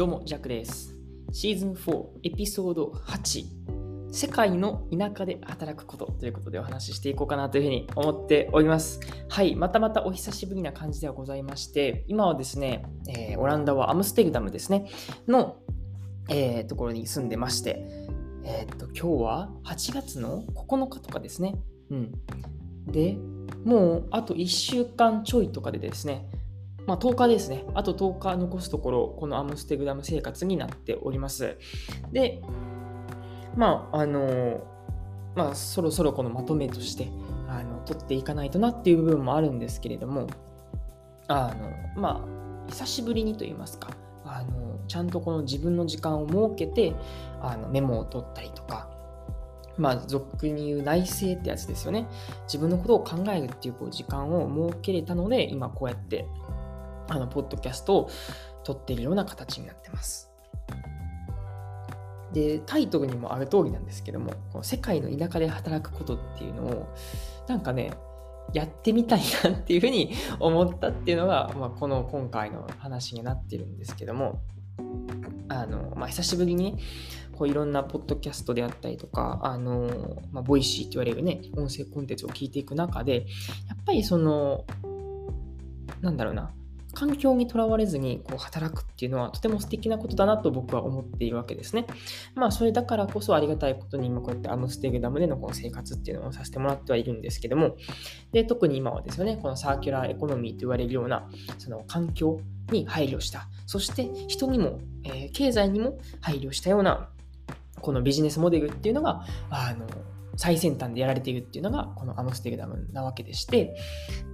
どうも、ジャックです。シーズン4、エピソード8、世界の田舎で働くことということでお話ししていこうかなというふうに思っております。はい、またまたお久しぶりな感じではございまして、今はですね、えー、オランダはアムステルダムですね、の、えー、ところに住んでまして、えー、っと、今日は8月の9日とかですね。うん。で、もうあと1週間ちょいとかでですね、まあ、10日ですね。あと10日残すところ、このアムステグダム生活になっております。で、まあ、あの、まあ、そろそろこのまとめとして、あの、取っていかないとなっていう部分もあるんですけれども、あの、まあ、久しぶりにと言いますか、あの、ちゃんとこの自分の時間を設けて、あの、メモを取ったりとか、まあ、俗に言う内省ってやつですよね。自分のことを考えるっていうこう時間を設けれたので、今こうやってあの、ポッドキャストを録っているような形になってます。で、タイトルにもある通りなんですけども、この世界の田舎で働くことっていうのを、なんかね、やってみたいなっていうふうに思ったっていうのが、まあ、この今回の話になってるんですけども、あの、まあ、久しぶりに、こういろんなポッドキャストであったりとか、あの、まあ、 Voicy って言われるね、音声コンテンツを聞いていく中で、やっぱりその、なんだろうな、環境にとらわれずにこう働くっていうのはとても素敵なことだなと僕は思っているわけですね。まあそれだからこそありがたいことに今こうやってアムステルダムでのこの生活っていうのをさせてもらってはいるんですけども、で特に今はですよね、この circular economy と言われるようなその環境に配慮した、そして人にも、えー、経済にも配慮したようなこのビジネスモデルっていうのが、あの、最先端でやられているっていうのがこのアムステルダムなわけでして、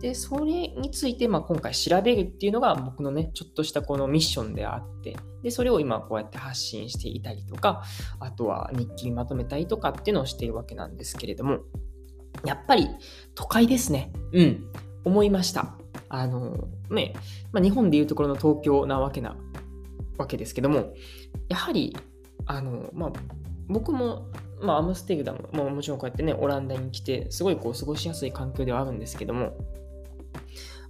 で、それについてまあ今回調べるっていうのが僕のね、ちょっとしたこのミッションであって、で、それを今こうやって発信していたりとか、あとは日記にまとめたりとかっていうのをしているわけなんですけれども、やっぱり都会ですね。うん、思いました。あの、ね、まあ、日本でいうところの東京なわけなわけですけども、やはり、あの、まあ、僕もまあ、アムステルダムももちろんこうやってね、オランダに来て、すごいこう過ごしやすい環境ではあるんですけども、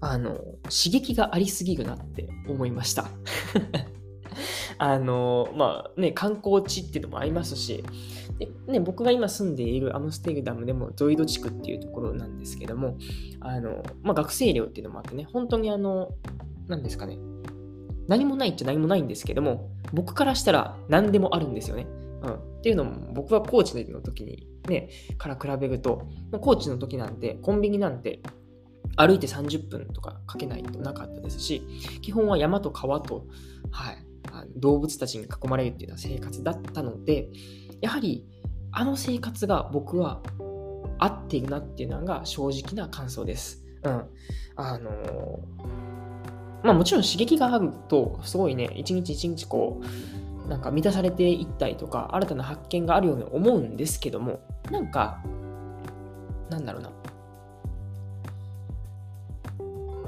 あの、刺激がありすぎるなって思いました。あの、まあね、観光地っていうのもありますし、でね、僕が今住んでいるアムステルダムでもゾイド地区っていうところなんですけども、あの、まあ、学生寮っていうのもあってね、本当にあの、何ですかね、何もないっちゃ何もないんですけども、僕からしたら何でもあるんですよね。うん、っていうのも僕はコーチの時にね、から比べると、コーチの時なんてコンビニなんて歩いて30分とかかけないとなかったですし、基本は山と川と、はい、動物たちに囲まれるっていうような生活だったので、やはりあの生活が僕は合っているなっていうのが正直な感想です。うん。あのー、まあもちろん刺激があると、すごいね、一日一日こう、なんか満たされていったりとか、新たな発見があるように思うんですけども、なんか、なんだろうな。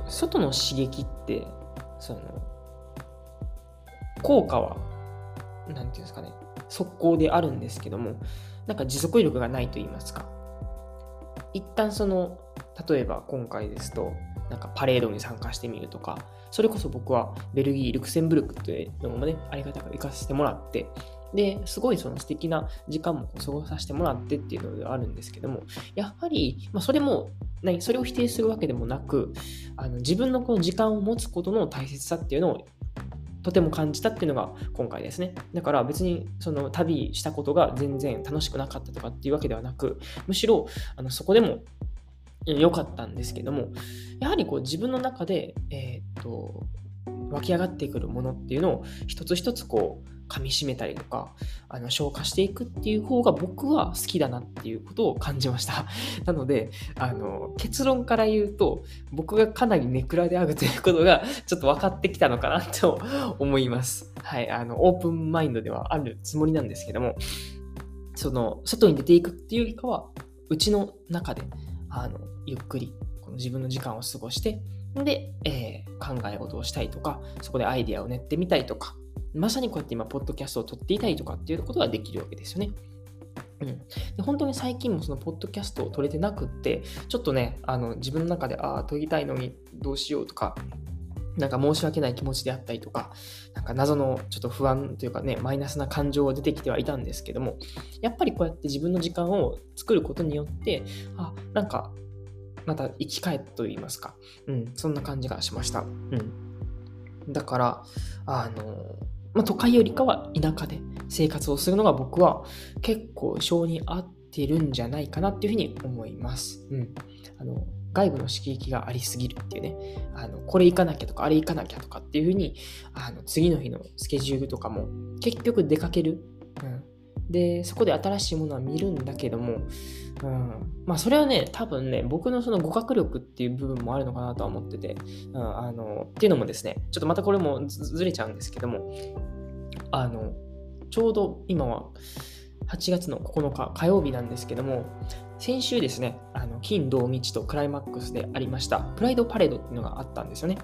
外の刺激って、その、効果は、なんていうんですかね、速攻であるんですけども、なんか持続力がないと言いますか。一旦その、例えば今回ですと、なんかパレードに参加してみるとか、それこそ僕はベルギー、ルクセンブルクというのもね、ありがたく行かせてもらって、で、すごいその素敵な時間も過ごさせてもらってっていうのではあるんですけども、やっぱり、まあ、それも、何、それを否定するわけでもなく、あの自分のこの時間を持つことの大切さっていうのをとても感じたっていうのが今回ですね。だから別にその旅したことが全然楽しくなかったとかっていうわけではなく、むしろあのそこでも良かったんですけども、やはりこう自分の中で、えー、っと、湧き上がってくるものっていうのを一つ一つこう噛みしめたりとかあの消化していくっていう方が僕は好きだなっていうことを感じました。なのであの結論から言うと僕がかなりネクラであるということがちょっと分かってきたのかなと思います。はいあのオープンマインドではあるつもりなんですけどもその外に出ていくっていうよりかはうちの中であのゆっくりこの自分の時間を過ごして、で、えー、考え事をしたいとか、そこでアイデアを練ってみたいとか、まさにこうやって今、ポッドキャストを撮っていたりとかっていうことができるわけですよね。うん、で本当に最近もそのポッドキャストを撮れてなくって、ちょっとね、あの自分の中で、ああ、撮りたいのにどうしようとか、なんか申し訳ない気持ちであったりとか、なんか謎のちょっと不安というかね、マイナスな感情が出てきてはいたんですけども、やっぱりこうやって自分の時間を作ることによって、あ、なんか、また生き返ったと言いますか、うん、そんな感じがしました。うん。だから、あの、まあ、都会よりかは田舎で生活をするのが僕は結構性に合ってるんじゃないかなっていうふうに思います。うん。あの、外部の刺激がありすぎるっていうね、あのこれ行かなきゃとか、あれ行かなきゃとかっていうふうに、あの次の日のスケジュールとかも結局出かける。うん、で、そこで新しいものは見るんだけども、うん、まあそれはね、多分ね、僕のその語学力っていう部分もあるのかなとは思ってて、うん、あのっていうのもですね、ちょっとまたこれもずれちゃうんですけども、あの、ちょうど今は8月の9日火曜日なんですけども、先週ですね、あの金、土、日とクライマックスでありました、プライドパレードっていうのがあったんですよね。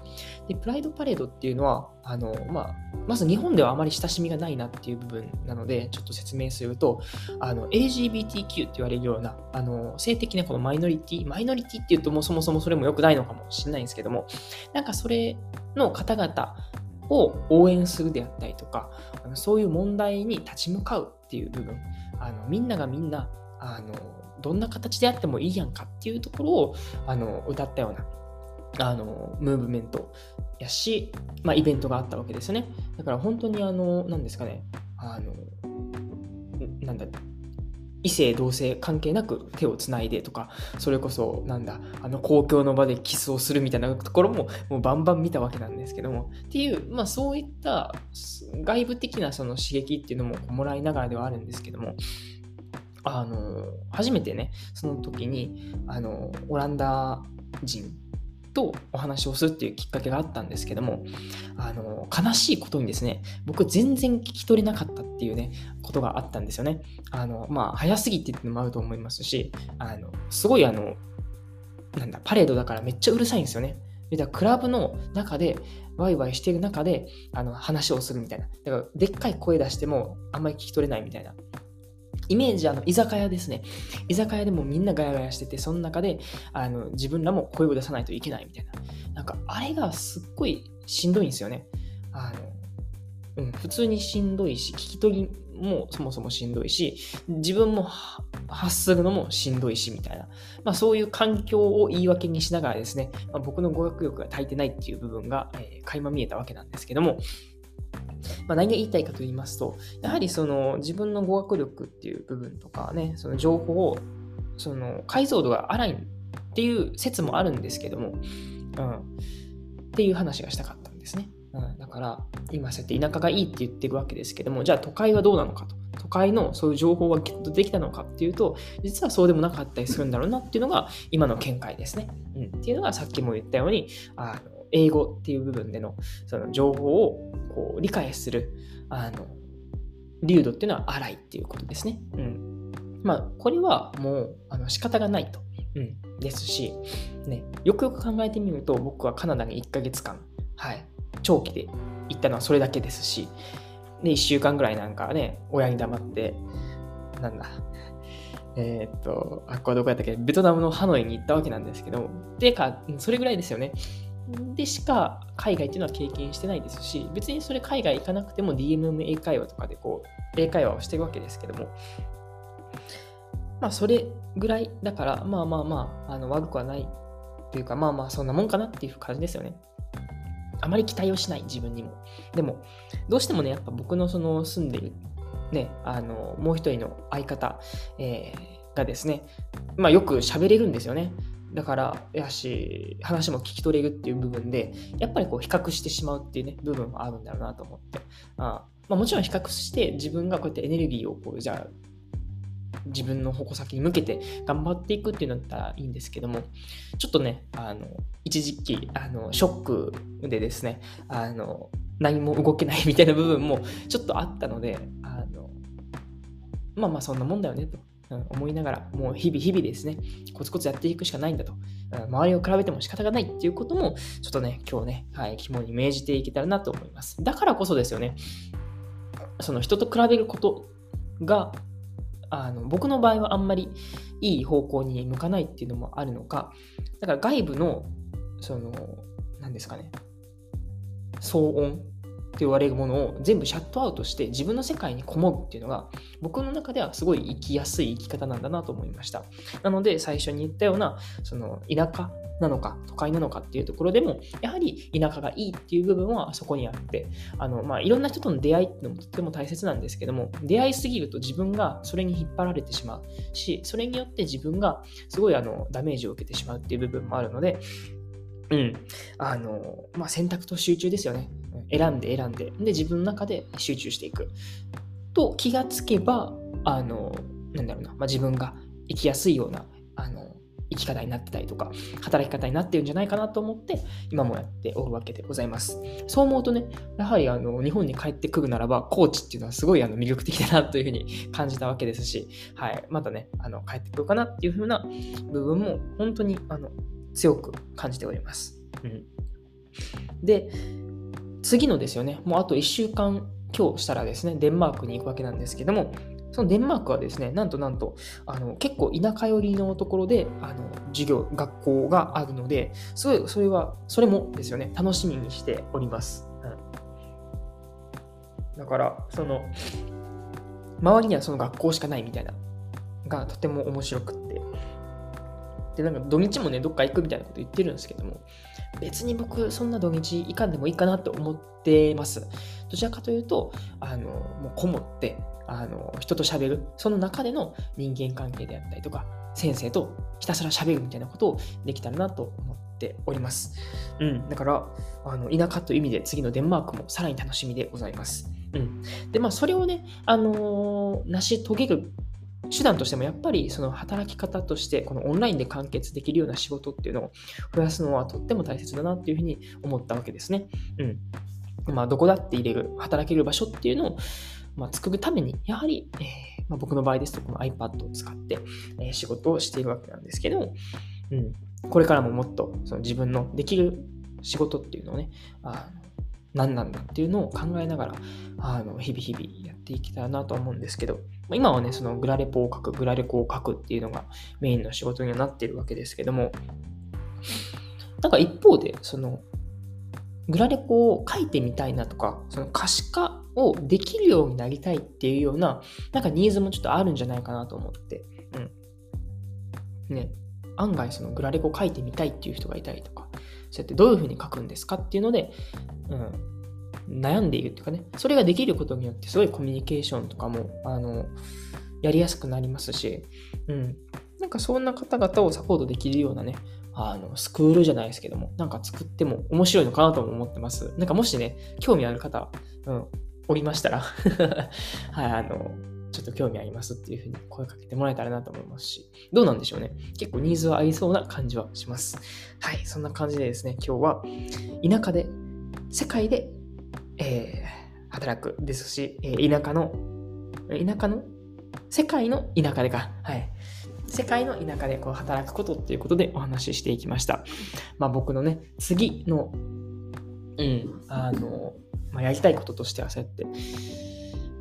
で、プライドパレードっていうのは、あのまあ、まず日本ではあまり親しみがないなっていう部分なので、ちょっと説明すると、あの LGBTQ って言われるような、あの性的なこのマイノリティ、マイノリティっていうともうそもそもそれも良くないのかもしれないんですけども、なんかそれの方々を応援するであったりとか、あのそういう問題に立ち向かうっていう部分、あのみんながみんな、あのどんな形であってもいいやんかっていうところをあの歌ったようなあのムーブメントやし、まあ、イベントがあったわけですよね。だから本当にあの、なんですかね、あの、なんだ、異性同性関係なく手をつないでとか、それこそ、なんだ、あの公共の場でキスをするみたいなところも、もうバンバン見たわけなんですけども、っていう、まあそういった外部的なその刺激っていうのももらいながらではあるんですけども、あの、初めてね、その時に、あの、オランダ人とお話をするっていうきっかけがあったんですけども、あの、悲しいことにですね、僕全然聞き取れなかったっていうね、ことがあったんですよね。あの、まあ、早すぎてっていうのもあると思いますし、あの、すごいあの、なんだ、パレードだからめっちゃうるさいんですよね。だからクラブの中で、ワイワイしてる中で、あの、話をするみたいな。だから、でっかい声出しても、あんまり聞き取れないみたいな。イメージ、あの、居酒屋ですね。居酒屋でもみんなガヤガヤしてて、その中で、あの、自分らも声を出さないといけないみたいな。なんか、あれがすっごいしんどいんですよね。あの、うん、普通にしんどいし、聞き取りもそもそもしんどいし、自分も発するのもしんどいし、みたいな。まあ、そういう環境を言い訳にしながらですね、まあ、僕の語学力が足りてないっていう部分が、えー、垣間見えたわけなんですけども、まあ、何が言いたいかと言いますと、やはりその自分の語学力っていう部分とかね、その情報を、その解像度が荒いっていう説もあるんですけども、うん、っていう話がしたかったんですね。うん、だから、今そうやって田舎がいいって言ってるわけですけども、じゃあ都会はどうなのかと。都会のそういう情報はゲットできたのかっていうと、実はそうでもなかったりするんだろうなっていうのが今の見解ですね。うん、っていうのがさっきも言ったように、あの英語っていう部分でのその情報をこう理解するあの流度っていうのは荒いっていうことですね。うん。まあ、これはもうあの仕方がないと。うん。ですし、ね、よくよく考えてみると、僕はカナダに1ヶ月間、はい、長期で行ったのはそれだけですし、で、1週間ぐらいなんかね、親に黙って、なんだ、えー、っと、あ、これどこやったっけベトナムのハノイに行ったわけなんですけど、てか、それぐらいですよね。でしか海外っていうのは経験してないですし、別にそれ海外行かなくても DMM 英会話とかでこう、英会話をしてるわけですけども、まあそれぐらいだから、まあまあまあ、あの悪くはないというか、まあまあそんなもんかなっていう感じですよね。あまり期待をしない自分にも。でも、どうしてもね、やっぱ僕のその住んでる、ね、あの、もう一人の相方、えー、がですね、まあよく喋れるんですよね。だから、やし、話も聞き取れるっていう部分で、やっぱりこう比較してしまうっていうね、部分もあるんだろうなと思って。あまあ、もちろん比較して自分がこうやってエネルギーをこう、じゃあ、自分の矛先に向けて頑張っていくっていうのだったらいいんですけども、ちょっとね、あの、一時期、あの、ショックでですね、あの、何も動けないみたいな部分もちょっとあったので、あの、まあまあそんなもんだよねと。うん思いながら、もう日々日々ですね、コツコツやっていくしかないんだと。うん周りを比べても仕方がないっていうことも、ちょっとね、今日ね、はい、肝に銘じていけたらなと思います。だからこそですよね、その人と比べることが、あの僕の場合はあんまりいい方向に向かないっていうのもあるのか、だから外部の、その、何ですかね、騒音言われるものを全部シャットアウトして自分の世界にこもるっていうのが僕の中ではすごい生きやすい生き方なんだなと思いました。なので最初に言ったようなその田舎なのか都会なのかっていうところでもやはり田舎がいいっていう部分はそこにあってあの、まあ、いろんな人との出会いっていうのもとっても大切なんですけども出会いすぎると自分がそれに引っ張られてしまうしそれによって自分がすごいあのダメージを受けてしまうっていう部分もあるのでうん。あの、まあ、選択と集中ですよね。選んで選んで。で、自分の中で集中していく。と気がつけば、あの、なんだろうな、まあ、自分が生きやすいような、あの、生き方になってたりとか、働き方になってるんじゃないかなと思って、今もやっておるわけでございます。そう思うとね、やはりあの日本に帰ってくるならば、コーチっていうのはすごいあの魅力的だなというふうに感じたわけですし、はい、またね、あの帰ってくるかなっていうふうな部分も、本当にあの強く感じております。うん、で、次のですよね、もうあと1週間今日したらですね、デンマークに行くわけなんですけども、そのデンマークはですね、なんとなんと、あの結構田舎寄りのところであの授業、学校があるので、すごい、それは、それもですよね、楽しみにしております。うん、だから、その、周りにはその学校しかないみたいな、がとても面白くって、で、なんか土日もね、どっか行くみたいなこと言ってるんですけども、別に僕、そんな土日行かんでもいいかなと思ってます。どちらかというと、あの、もうこもって、あの、人と喋る、その中での人間関係であったりとか、先生とひたすら喋るみたいなことをできたらなと思っております。うん。だから、あの、田舎という意味で次のデンマークもさらに楽しみでございます。うん。で、まあ、それをね、あのー、成し遂げる手段としてもやっぱりその働き方としてこのオンラインで完結できるような仕事っていうのを増やすのはとっても大切だなっていうふうに思ったわけですね。うん。まあ、どこだって入れる、働ける場所っていうのを、まあ、作るために、やはり、えー、まあ、僕の場合ですとこの iPad を使って、えー、仕事をしているわけなんですけど、うん、これからももっとその自分のできる仕事っていうのをね、あ何なんだっていうのを考えながら、あの日々日々やっていきたいなと思うんですけど、今はね、そのグラレポを書く、グラレコを書くっていうのがメインの仕事にはなってるわけですけども、なんか一方で、その、グラレコを書いてみたいなとか、その可視化をできるようになりたいっていうような、なんかニーズもちょっとあるんじゃないかなと思って、うん。ね、案外そのグラレコ書いてみたいっていう人がいたりとか、そうやってどういうふうに書くんですかっていうので、うん、悩んでいるっていうかね、それができることによってすごいコミュニケーションとかも、あの、やりやすくなりますし、うん、なんかそんな方々をサポートできるようなね、あの、スクールじゃないですけども、なんか作っても面白いのかなとも思ってます。なんかもしね、興味ある方、うん、おりましたら はい、あの、ちょっと興味ありますっていうふうに声かけてもらえたらなと思いますし、どうなんでしょうね。結構ニーズはありそうな感じはします。はい、そんな感じでですね、今日は田舎で、世界で、えー、働くですし、えー、田舎の、田舎の世界の田舎でか。はい。世界の田舎でこう働くことっていうことでお話ししていきました。まあ僕のね、次の、うん、あの、まあ、やりたいこととしてはそうやって、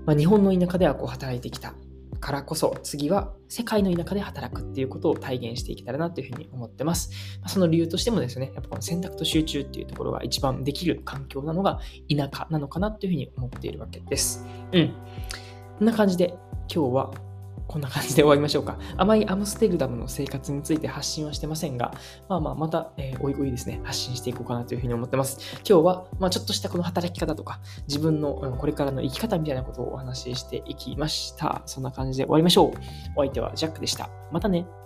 まあ、日本の田舎ではこう働いてきたからこそ次は世界の田舎で働くっていうことを体現していけたらなというふうに思ってます。ま、その理由としてもですね、やっぱこの選択と集中っていうところが一番できる環境なのが田舎なのかなというふうに思っているわけです。うん。こんな感じで今日はこんな感じで終わりましょうか。あまりアムステルダムの生活について発信はしてませんが、まあまあ、また、えー、おいおいですね、発信していこうかなというふうに思ってます。今日は、まあ、ちょっとしたこの働き方とか、自分の、これからの生き方みたいなことをお話ししていきました。そんな感じで終わりましょう。お相手はジャックでした。またね。